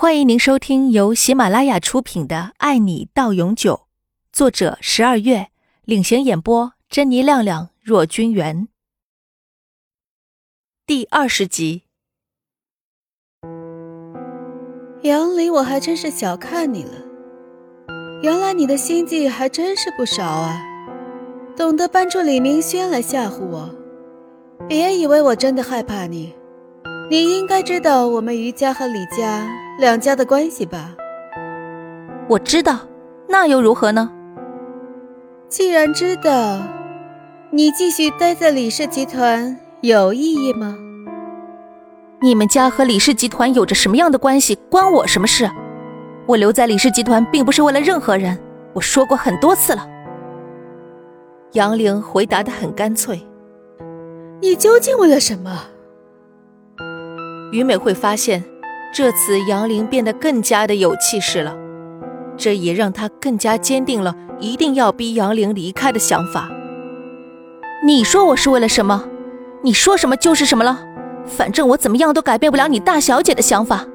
欢迎您收听由喜马拉雅出品的《爱你到永久》，作者十二月领衔演播，珍妮、亮亮、若君元。第二十集。杨林，我还真是小看你了。原来你的心计还真是不少啊，懂得搬出李明轩来吓唬我。别以为我真的害怕你，你应该知道我们于家和李家。两家的关系吧，我知道，那又如何呢？既然知道，你继续待在李氏集团有意义吗？你们家和李氏集团有着什么样的关系，关我什么事？我留在李氏集团并不是为了任何人，我说过很多次了。杨玲回答的很干脆。你究竟为了什么？于美会发现。这次杨玲变得更加的有气势了，这也让她更加坚定了一定要逼杨玲离开的想法。你说我是为了什么？你说什么就是什么了。反正我怎么样都改变不了你大小姐的想法。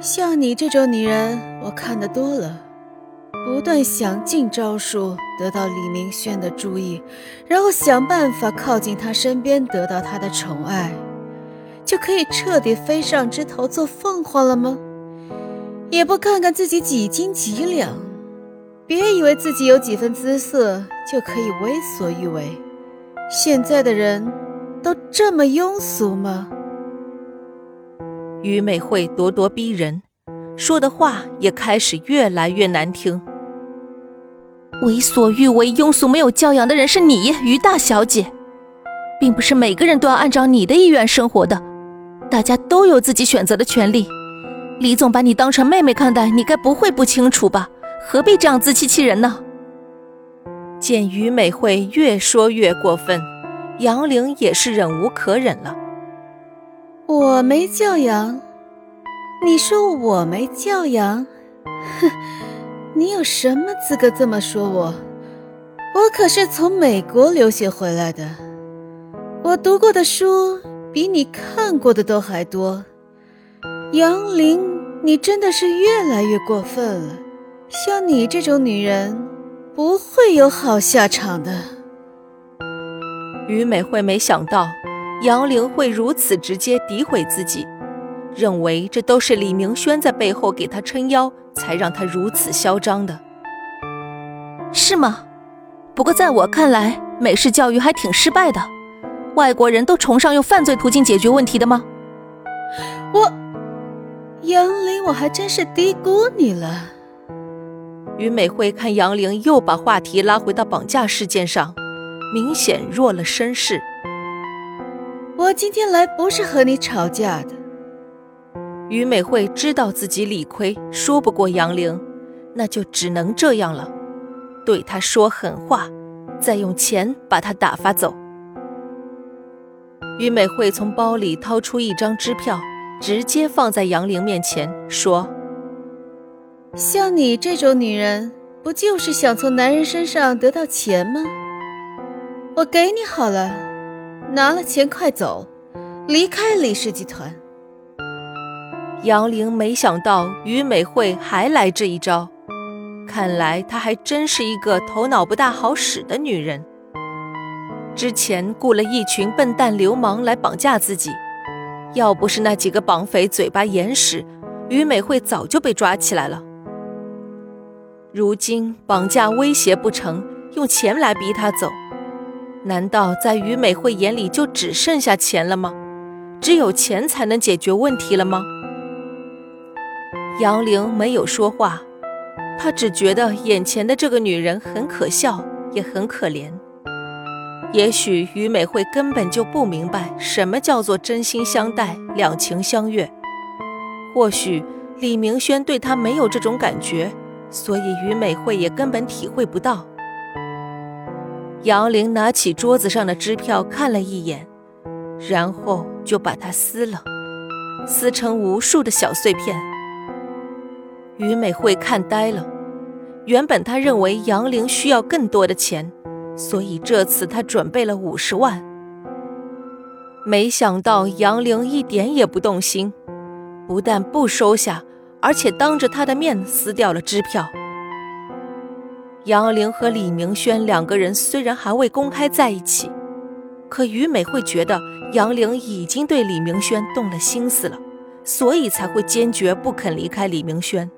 像你这种女人，我看得多了，不断想尽招数得到李明轩的注意，然后想办法靠近他身边，得到他的宠爱。就可以彻底飞上枝头做凤凰了吗？也不看看自己几斤几两，别以为自己有几分姿色就可以为所欲为。现在的人都这么庸俗吗？于美惠咄咄逼人，说的话也开始越来越难听。为所欲为、庸俗、没有教养的人是你，于大小姐，并不是每个人都要按照你的意愿生活的。大家都有自己选择的权利，李总把你当成妹妹看待，你该不会不清楚吧？何必这样自欺欺人呢？见于美惠越说越过分，杨玲也是忍无可忍了。我没教养，你说我没教养？哼，你有什么资格这么说我？我可是从美国留学回来的，我读过的书。比你看过的都还多，杨玲，你真的是越来越过分了。像你这种女人，不会有好下场的。于美惠没想到杨玲会如此直接诋毁自己，认为这都是李明轩在背后给她撑腰，才让她如此嚣张的，是吗？不过在我看来，美式教育还挺失败的。外国人都崇尚用犯罪途径解决问题的吗？我杨玲，我还真是低估你了。于美惠看杨玲又把话题拉回到绑架事件上，明显弱了身势。我今天来不是和你吵架的。于美惠知道自己理亏，说不过杨玲，那就只能这样了，对她说狠话，再用钱把她打发走。于美惠从包里掏出一张支票，直接放在杨玲面前，说：“像你这种女人，不就是想从男人身上得到钱吗？我给你好了，拿了钱快走，离开李氏集团。”杨玲没想到于美惠还来这一招，看来她还真是一个头脑不大好使的女人。之前雇了一群笨蛋流氓来绑架自己，要不是那几个绑匪嘴巴严实，于美惠早就被抓起来了。如今绑架威胁不成，用钱来逼他走，难道在于美惠眼里就只剩下钱了吗？只有钱才能解决问题了吗？杨玲没有说话，她只觉得眼前的这个女人很可笑，也很可怜。也许于美惠根本就不明白什么叫做真心相待、两情相悦。或许李明轩对她没有这种感觉，所以于美惠也根本体会不到。杨玲拿起桌子上的支票看了一眼，然后就把它撕了，撕成无数的小碎片。于美惠看呆了，原本她认为杨玲需要更多的钱。所以这次他准备了五十万，没想到杨玲一点也不动心，不但不收下，而且当着他的面撕掉了支票。杨玲和李明轩两个人虽然还未公开在一起，可于美会觉得杨玲已经对李明轩动了心思了，所以才会坚决不肯离开李明轩。